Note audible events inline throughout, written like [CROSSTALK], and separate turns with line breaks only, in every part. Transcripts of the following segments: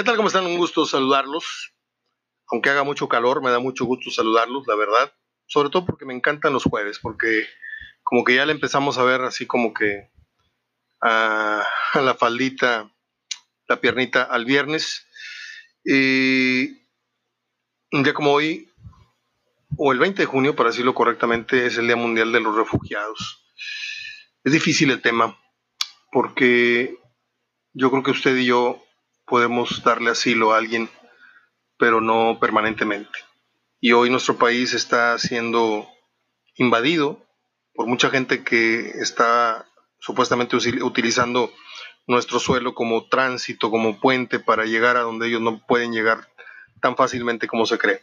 ¿Qué tal? ¿Cómo están? Un gusto saludarlos. Aunque haga mucho calor, me da mucho gusto saludarlos, la verdad. Sobre todo porque me encantan los jueves, porque como que ya le empezamos a ver así como que a, [LAUGHS] la faldita, la piernita al viernes. Y un día como hoy, o el 20 de junio, para decirlo correctamente, es el Día Mundial de los Refugiados. Es difícil el tema, porque yo creo que usted y yo podemos darle asilo a alguien, pero no permanentemente. Y hoy nuestro país está siendo invadido por mucha gente que está supuestamente utilizando nuestro suelo como tránsito, como puente para llegar a donde ellos no pueden llegar tan fácilmente como se cree.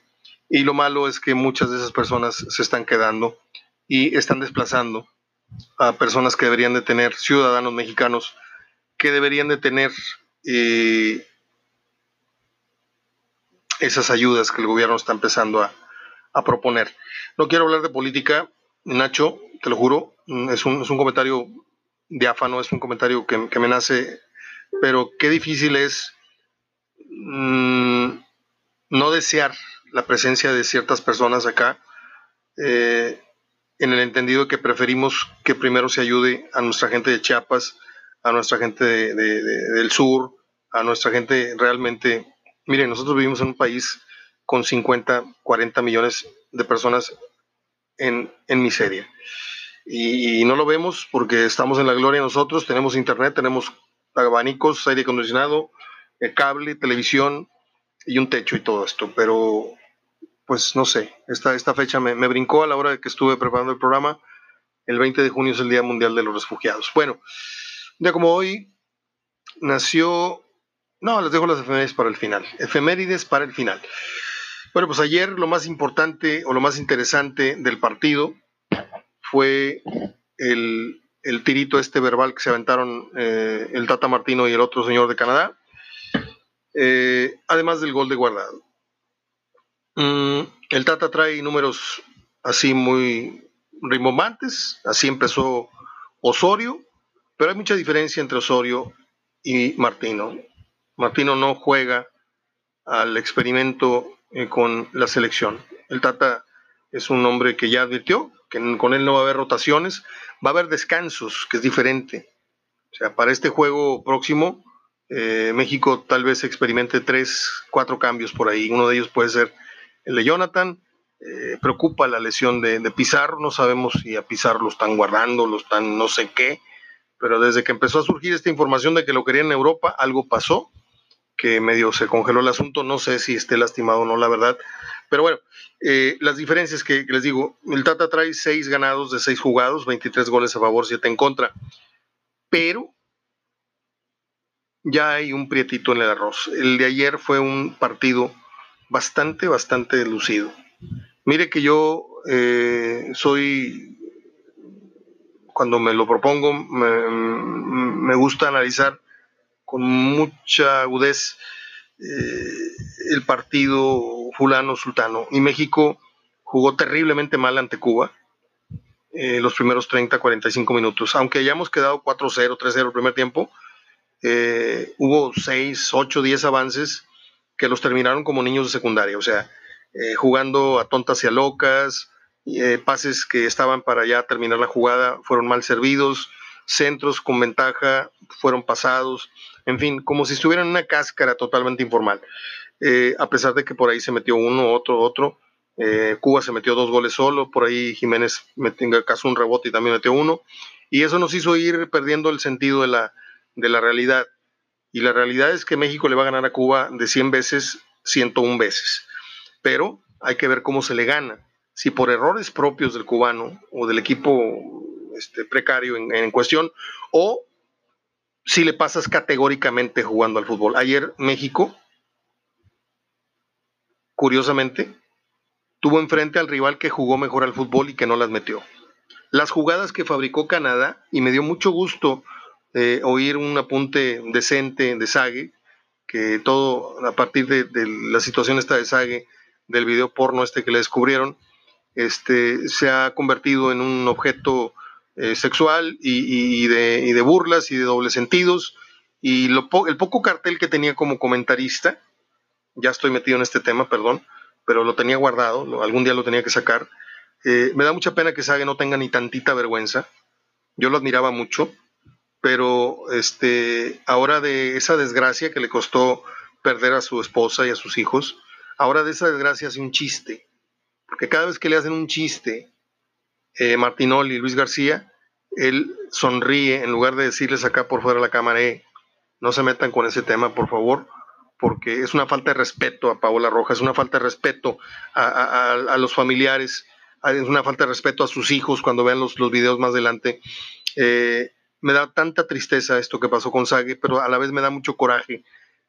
Y lo malo es que muchas de esas personas se están quedando y están desplazando a personas que deberían de tener, ciudadanos mexicanos, que deberían de tener eh, esas ayudas que el gobierno está empezando a, proponer. No quiero hablar de política, Nacho, te lo juro, mm, es un, es un comentario diáfano, es un comentario que, me nace, pero qué difícil es mm, no desear la presencia de ciertas personas acá, eh, en el entendido que preferimos que primero se ayude a nuestra gente de Chiapas, a nuestra gente del sur, a nuestra gente realmente. Miren, nosotros vivimos en un país con 50, 40 millones de personas en, miseria. Y, no lo vemos porque estamos en la gloria nosotros, tenemos internet, tenemos abanicos, aire acondicionado, eh, cable, televisión y un techo y todo esto. Pero, pues no sé, esta, esta fecha me, me brincó a la hora de que estuve preparando el programa. El 20 de junio es el Día Mundial de los Refugiados. Bueno, día como hoy nació... No, les dejo las efemérides para el final. Efemérides para el final. Bueno, pues ayer lo más importante o lo más interesante del partido fue el, tirito este verbal que se aventaron eh, el Tata Martino y el otro señor de Canadá, eh, además del gol de guardado. Mm, el Tata trae números así muy rimbombantes, así empezó Osorio, pero hay mucha diferencia entre Osorio y Martino. Martino no juega al experimento eh, con la selección. El Tata es un hombre que ya advirtió que con él no va a haber rotaciones, va a haber descansos, que es diferente. O sea, para este juego próximo, eh, México tal vez experimente tres, cuatro cambios por ahí. Uno de ellos puede ser el de Jonathan. Eh, preocupa la lesión de, de, Pizarro, no sabemos si a Pizarro lo están guardando, lo están no sé qué pero desde que empezó a surgir esta información de que lo querían en Europa, algo pasó, que medio se congeló el asunto, no sé si esté lastimado o no, la verdad. Pero bueno, eh, las diferencias que, les digo, el Tata trae seis ganados de seis jugados, 23 goles a favor, 7 en contra, pero ya hay un prietito en el arroz. El de ayer fue un partido bastante, bastante lucido. Mire que yo eh, soy cuando me lo propongo, me, gusta analizar con mucha agudez eh, el partido fulano-sultano. Y México jugó terriblemente mal ante Cuba eh, los primeros 30, 45 minutos. Aunque hayamos quedado 4-0, 3-0 el primer tiempo, eh, hubo 6, 8, 10 avances que los terminaron como niños de secundaria. O sea, jugando a tontas y a locas, eh, pases que estaban para ya terminar la jugada fueron mal servidos, centros con ventaja fueron pasados, en fin, como si estuvieran en una cáscara totalmente informal. Eh, a pesar de que por ahí se metió uno, otro, otro. Eh, Cuba se metió dos goles solo, por ahí Jiménez metió caso un rebote y también metió uno. Y eso nos hizo ir perdiendo el sentido de la, de la realidad. Y la realidad es que México le va a ganar a Cuba de 100 veces, 101 veces. Pero hay que ver cómo se le gana si por errores propios del cubano o del equipo este, precario en, cuestión, o si le pasas categóricamente jugando al fútbol. Ayer México, curiosamente, tuvo enfrente al rival que jugó mejor al fútbol y que no las metió. Las jugadas que fabricó Canadá, y me dio mucho gusto eh, oír un apunte decente de Sague, que todo a partir de, la situación esta de Sague, del video porno este que le descubrieron, este, se ha convertido en un objeto eh, sexual y, de, burlas y de dobles sentidos y el poco cartel que tenía como comentarista, ya estoy metido en este tema, perdón, pero lo tenía guardado, algún día lo tenía que sacar. Eh, me da mucha pena que Sage no tenga ni tantita vergüenza. Yo lo admiraba mucho, pero este, ahora de esa desgracia que le costó perder a su esposa y a sus hijos, ahora de esa desgracia hace un chiste. Porque cada vez que le hacen un chiste, eh, Martinoli y Luis García, él sonríe en lugar de decirles acá por fuera de la cámara, eh, no se metan con ese tema, por favor, porque es una falta de respeto a Paola Rojas, es una falta de respeto a, los familiares, es una falta de respeto a sus hijos cuando vean los, los videos más adelante. Eh, me da tanta tristeza esto que pasó con Sague, pero a la vez me da mucho coraje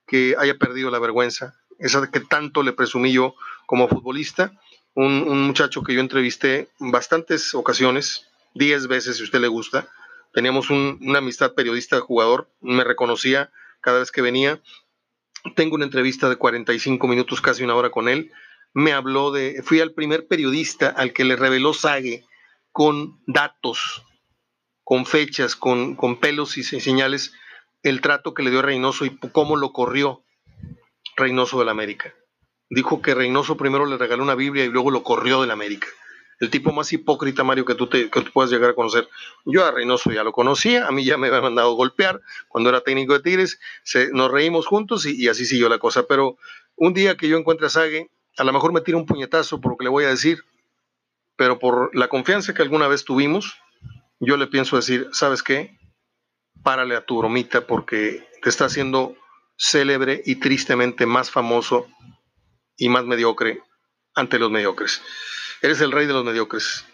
que haya perdido la vergüenza, esa que tanto le presumí yo como futbolista, un, muchacho que yo entrevisté en bastantes ocasiones, 10 veces si usted le gusta, teníamos una amistad periodista-jugador, me reconocía cada vez que venía, tengo una entrevista de 45 minutos, casi una hora con él, me habló de, fui al primer periodista al que le reveló Sague con datos, con fechas, con, con pelos y señales, el trato que le dio Reynoso y cómo lo corrió Reynoso del América. Dijo que Reynoso primero le regaló una Biblia y luego lo corrió del América. El tipo más hipócrita, Mario, que tú, te, que tú puedas llegar a conocer. Yo a Reynoso ya lo conocía, a mí ya me había mandado golpear cuando era técnico de Tigres, se, nos reímos juntos y, así siguió la cosa. Pero un día que yo encuentre a Sague, a lo mejor me tira un puñetazo por lo que le voy a decir, pero por la confianza que alguna vez tuvimos, yo le pienso decir, ¿sabes qué? Párale a tu bromita porque te está haciendo célebre y tristemente más famoso y más mediocre ante los mediocres. Eres el rey de los mediocres.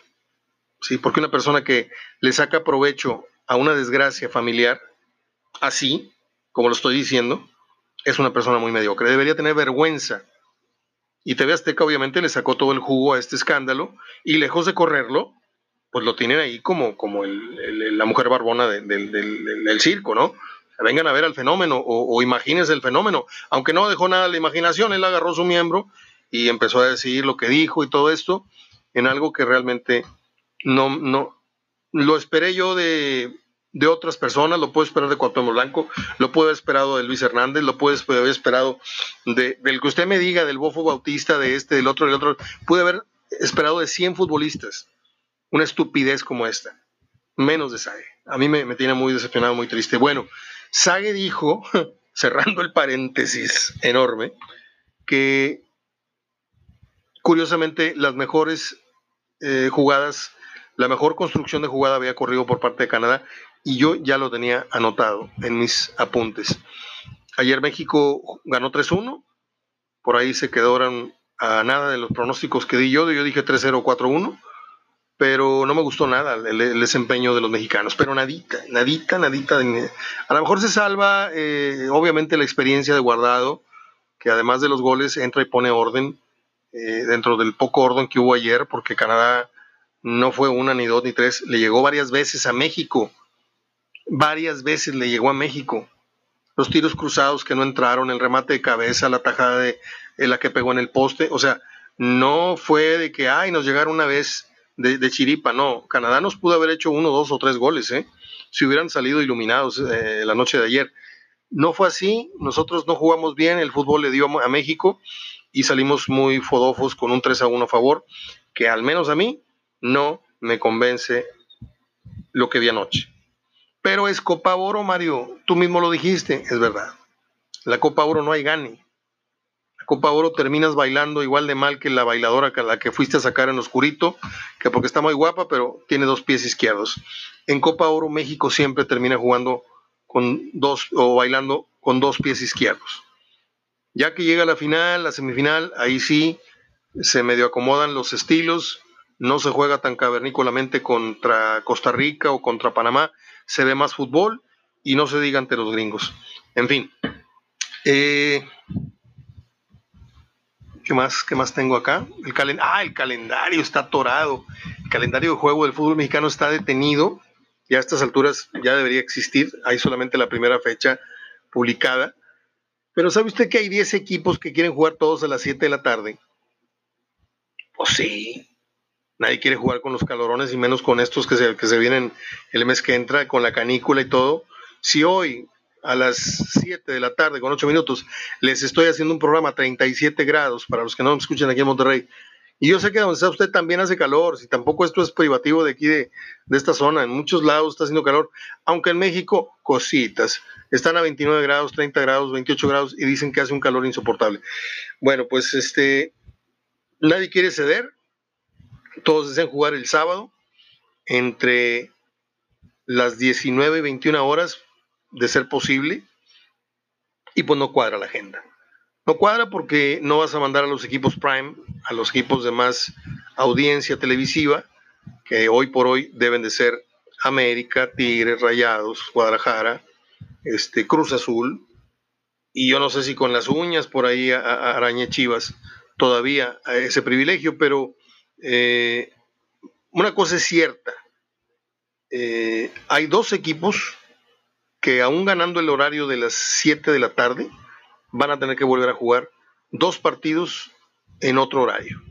Sí, porque una persona que le saca provecho a una desgracia familiar, así, como lo estoy diciendo, es una persona muy mediocre. Debería tener vergüenza. Y TV Azteca obviamente le sacó todo el jugo a este escándalo y lejos de correrlo, pues lo tienen ahí como, como la mujer barbona del, circo, ¿no? Vengan a ver al fenómeno o, o, imagínense el fenómeno. Aunque no dejó nada a la imaginación, él agarró su miembro y empezó a decir lo que dijo y todo esto en algo que realmente no, no, lo esperé yo de, de otras personas, lo puedo esperar de Cuauhtémoc Blanco, lo puedo haber esperado de Luis Hernández, lo puedo haber esperado de, del que usted me diga, del Bofo Bautista, de este, del otro, del otro, pude haber esperado de 100 futbolistas una estupidez como esta, menos de Sage. A mí me, tiene muy decepcionado, muy triste. Bueno, Sage dijo, [LAUGHS] cerrando el paréntesis enorme, que curiosamente las mejores eh, jugadas, la mejor construcción de jugada había corrido por parte de Canadá y yo ya lo tenía anotado en mis apuntes. Ayer México ganó 3-1, por ahí se quedaron a nada de los pronósticos que di yo, yo dije 3-0, 4-1 pero no me gustó nada el, desempeño de los mexicanos, pero nadita, nadita, nadita. A lo mejor se salva, eh, obviamente, la experiencia de Guardado, que además de los goles entra y pone orden eh, dentro del poco orden que hubo ayer, porque Canadá no fue una, ni dos, ni tres, le llegó varias veces a México, varias veces le llegó a México. Los tiros cruzados que no entraron, el remate de cabeza, la tajada de la que pegó en el poste, o sea, no fue de que, ay, nos llegaron una vez de, chiripa, no. Canadá nos pudo haber hecho uno, dos o tres goles, ¿eh? si hubieran salido iluminados eh, la noche de ayer. No fue así, nosotros no jugamos bien, el fútbol le dio a México y salimos muy fodofos con un 3 a 1 a favor, que al menos a mí no me convence lo que vi anoche. Pero es Copa Oro, Mario, tú mismo lo dijiste, es verdad. La Copa Oro no hay gane. Copa Oro terminas bailando igual de mal que la bailadora que la que fuiste a sacar en oscurito, que porque está muy guapa, pero tiene dos pies izquierdos. En Copa Oro México siempre termina jugando con dos o bailando con dos pies izquierdos. Ya que llega la final, la semifinal, ahí sí se medio acomodan los estilos, no se juega tan cavernícolamente contra Costa Rica o contra Panamá, se ve más fútbol y no se diga ante los gringos. En fin, eh, ¿Qué más, qué más tengo acá? El ah, el calendario está atorado. El calendario de juego del fútbol mexicano está detenido. Ya a estas alturas ya debería existir. Hay solamente la primera fecha publicada. Pero ¿sabe usted que hay 10 equipos que quieren jugar todos a las 7 de la tarde? Pues sí. Nadie quiere jugar con los calorones y menos con estos que se, que se vienen el mes que entra, con la canícula y todo. Si hoy a las 7 de la tarde con 8 minutos, les estoy haciendo un programa a 37 grados para los que no me escuchan aquí en Monterrey. Y yo sé que donde está usted también hace calor, si tampoco esto es privativo de aquí de, de esta zona, en muchos lados está haciendo calor, aunque en México cositas, están a 29 grados, 30 grados, 28 grados y dicen que hace un calor insoportable. Bueno, pues este, nadie quiere ceder, todos desean jugar el sábado entre las 19 y 21 horas de ser posible, y pues no cuadra la agenda. No cuadra porque no vas a mandar a los equipos Prime, a los equipos de más audiencia televisiva, que hoy por hoy deben de ser América, Tigres, Rayados, Guadalajara, este, Cruz Azul, y yo no sé si con las uñas por ahí a, Araña Chivas todavía ese privilegio, pero eh, una cosa es cierta, eh, hay dos equipos que aún ganando el horario de las 7 de la tarde, van a tener que volver a jugar dos partidos en otro horario,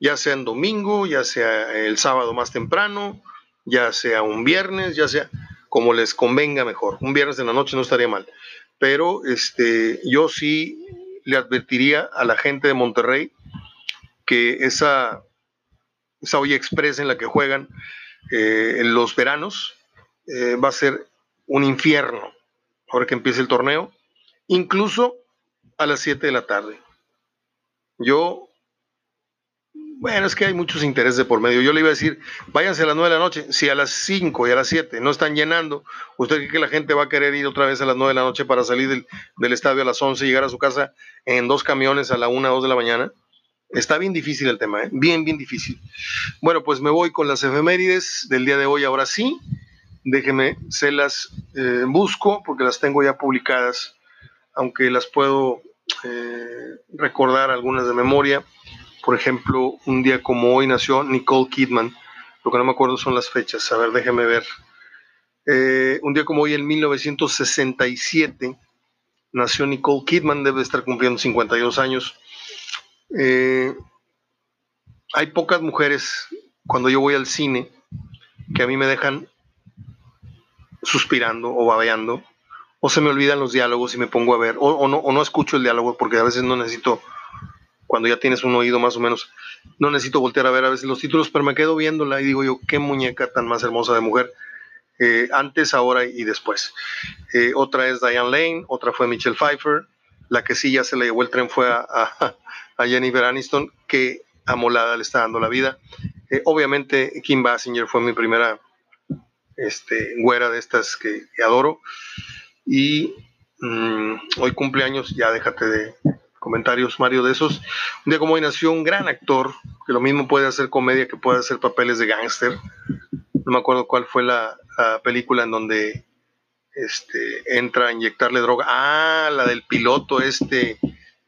ya sea en domingo, ya sea el sábado más temprano, ya sea un viernes, ya sea como les convenga mejor. Un viernes en la noche no estaría mal, pero este, yo sí le advertiría a la gente de Monterrey que esa, esa olla express en la que juegan eh, en los veranos eh, va a ser un infierno ahora que empiece el torneo, incluso a las 7 de la tarde. Yo, bueno, es que hay muchos intereses por medio. Yo le iba a decir, váyanse a las 9 de la noche. Si a las 5 y a las 7 no están llenando, ¿usted cree que la gente va a querer ir otra vez a las 9 de la noche para salir del, estadio a las 11 y llegar a su casa en dos camiones a la 1 o 2 de la mañana? Está bien difícil el tema, ¿eh? bien, bien difícil. Bueno, pues me voy con las efemérides del día de hoy, ahora sí. Déjeme, se las eh, busco porque las tengo ya publicadas, aunque las puedo eh, recordar algunas de memoria. Por ejemplo, un día como hoy nació Nicole Kidman. Lo que no me acuerdo son las fechas. A ver, déjeme ver. Eh, un día como hoy, en 1967, nació Nicole Kidman. Debe estar cumpliendo 52 años. hay pocas mujeres cuando yo voy al cine que a mí me dejan suspirando o babeando, o se me olvidan los diálogos y me pongo a ver, o, no, o no escucho el diálogo porque a veces no necesito, cuando ya tienes un oído más o menos, no necesito voltear a ver a veces los títulos, pero me quedo viéndola y digo yo, qué muñeca tan más hermosa de mujer, eh, antes, ahora y después. Eh, otra es Diane Lane, otra fue Michelle Pfeiffer, la que sí ya se le llevó el tren fue a, a, Jennifer Aniston, que amolada le está dando la vida. Eh, obviamente Kim Basinger fue mi primera este, güera de estas que, adoro. Y mm, hoy cumpleaños, ya déjate de comentarios, Mario, de esos. Un día como hoy nació un gran actor, que lo mismo puede hacer comedia que puede hacer papeles de gángster. No me acuerdo cuál fue la, película en donde este, entra a inyectarle droga. Ah, la del piloto este,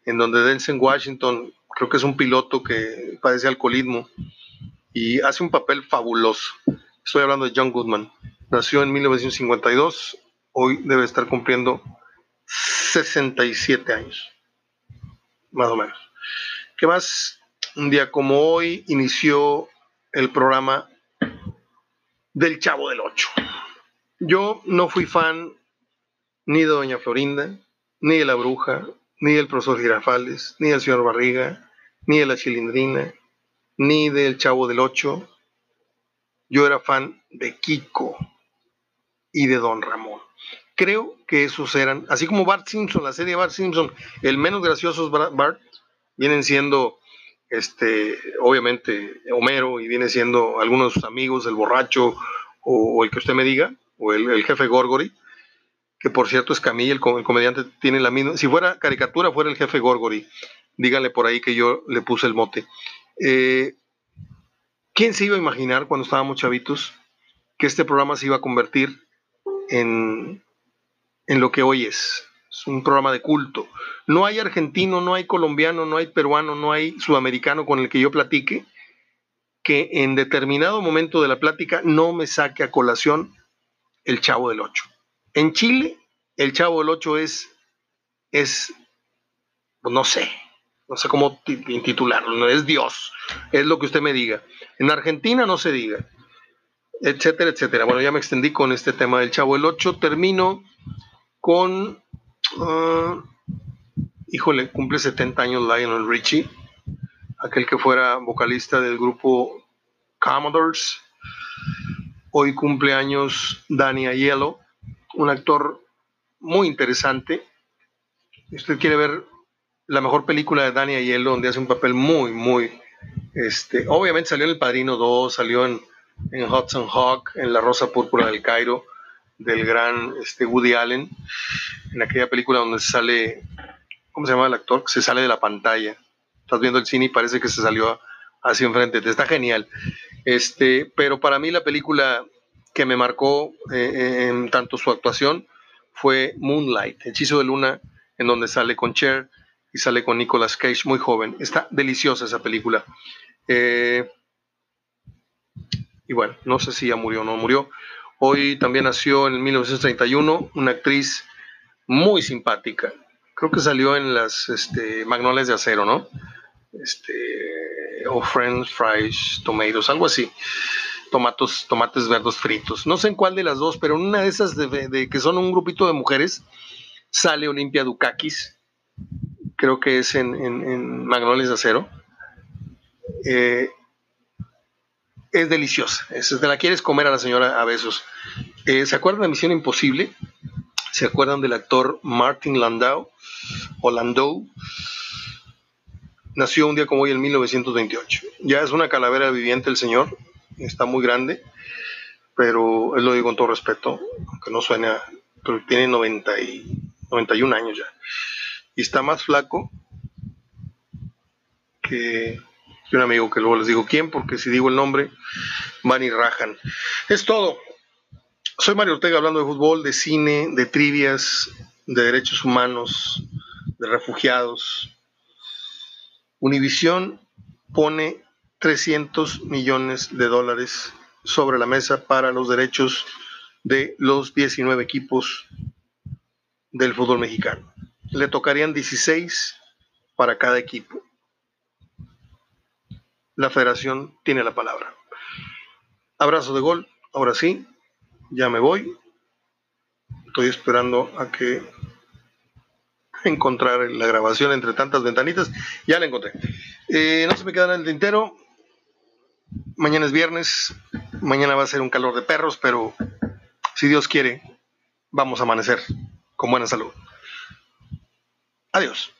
en donde Denzel Washington, creo que es un piloto que padece alcoholismo y hace un papel fabuloso. Estoy hablando de John Goodman. Nació en 1952, hoy debe estar cumpliendo 67 años, más o menos. ¿Qué más? Un día como hoy inició el programa del Chavo del Ocho. Yo no fui fan ni de Doña Florinda, ni de la Bruja, ni del profesor Girafales, ni del señor Barriga, ni de la Chilindrina, ni del Chavo del Ocho, yo era fan de Kiko y de Don Ramón. Creo que esos eran, así como Bart Simpson, la serie Bart Simpson, el menos gracioso es Bart, vienen siendo, este, obviamente, Homero y viene siendo algunos de sus amigos, el borracho o, el que usted me diga, o el, jefe Gorgory, que por cierto es Camille, el, el, comediante tiene la misma, si fuera caricatura fuera el jefe Gorgory, díganle por ahí que yo le puse el mote. Eh, ¿Quién se iba a imaginar cuando estábamos chavitos que este programa se iba a convertir en, lo que hoy es? Es un programa de culto. No hay argentino, no hay colombiano, no hay peruano, no hay sudamericano con el que yo platique que en determinado momento de la plática no me saque a colación el Chavo del Ocho. En Chile, el Chavo del Ocho es, es, pues no sé, no sé cómo intitularlo, no es Dios, es lo que usted me diga. En Argentina no se diga, etcétera, etcétera. Bueno, ya me extendí con este tema del Chavo el 8, termino con, ah, híjole, cumple 70 años Lionel Richie, aquel que fuera vocalista del grupo Commodores. Hoy cumple años Danny Aiello, un actor muy interesante. Si usted quiere ver la mejor película de Danny Aiello, donde hace un papel muy, muy, este, obviamente salió en El Padrino 2, salió en, en Hudson Hawk, en La Rosa Púrpura del Cairo, del gran este, Woody Allen, en aquella película donde sale, ¿cómo se llama el actor? Se sale de la pantalla. Estás viendo el cine y parece que se salió hacia enfrente. Está genial. Este, pero para mí la película que me marcó eh, en tanto su actuación fue Moonlight, Hechizo de Luna, en donde sale con Cher y sale con Nicolas Cage, muy joven. Está deliciosa esa película. Eh, y bueno, no sé si ya murió o no murió. Hoy también nació en 1931 una actriz muy simpática. Creo que salió en las este, Magnolias de Acero, ¿no? Este, o French Fries, Tomatoes, algo así. Tomatos, tomates verdes fritos. No sé en cuál de las dos, pero en una de esas de, que son un grupito de mujeres sale Olimpia Dukakis. Creo que es en, en, Magnolias de Acero. Eh, es deliciosa. Es, te la quieres comer a la señora a besos. Eh, ¿Se acuerdan de Misión Imposible? ¿Se acuerdan del actor Martin Landau? O Landau. Nació un día como hoy en 1928. Ya es una calavera viviente el señor. Está muy grande. Pero él lo digo con todo respeto. Aunque no suene Pero tiene 90 y, 91 años ya. Y está más flaco que y un amigo que luego les digo quién, porque si digo el nombre, van y rajan. Es todo. Soy Mario Ortega hablando de fútbol, de cine, de trivias, de derechos humanos, de refugiados. Univisión pone 300 millones de dólares sobre la mesa para los derechos de los 19 equipos del fútbol mexicano. Le tocarían 16 para cada equipo la federación tiene la palabra. Abrazo de gol, ahora sí, ya me voy. Estoy esperando a que [LAUGHS] encontrar la grabación entre tantas ventanitas. Ya la encontré. Eh, no se me queda en el tintero. Mañana es viernes. Mañana va a ser un calor de perros, pero si Dios quiere, vamos a amanecer con buena salud. Adiós.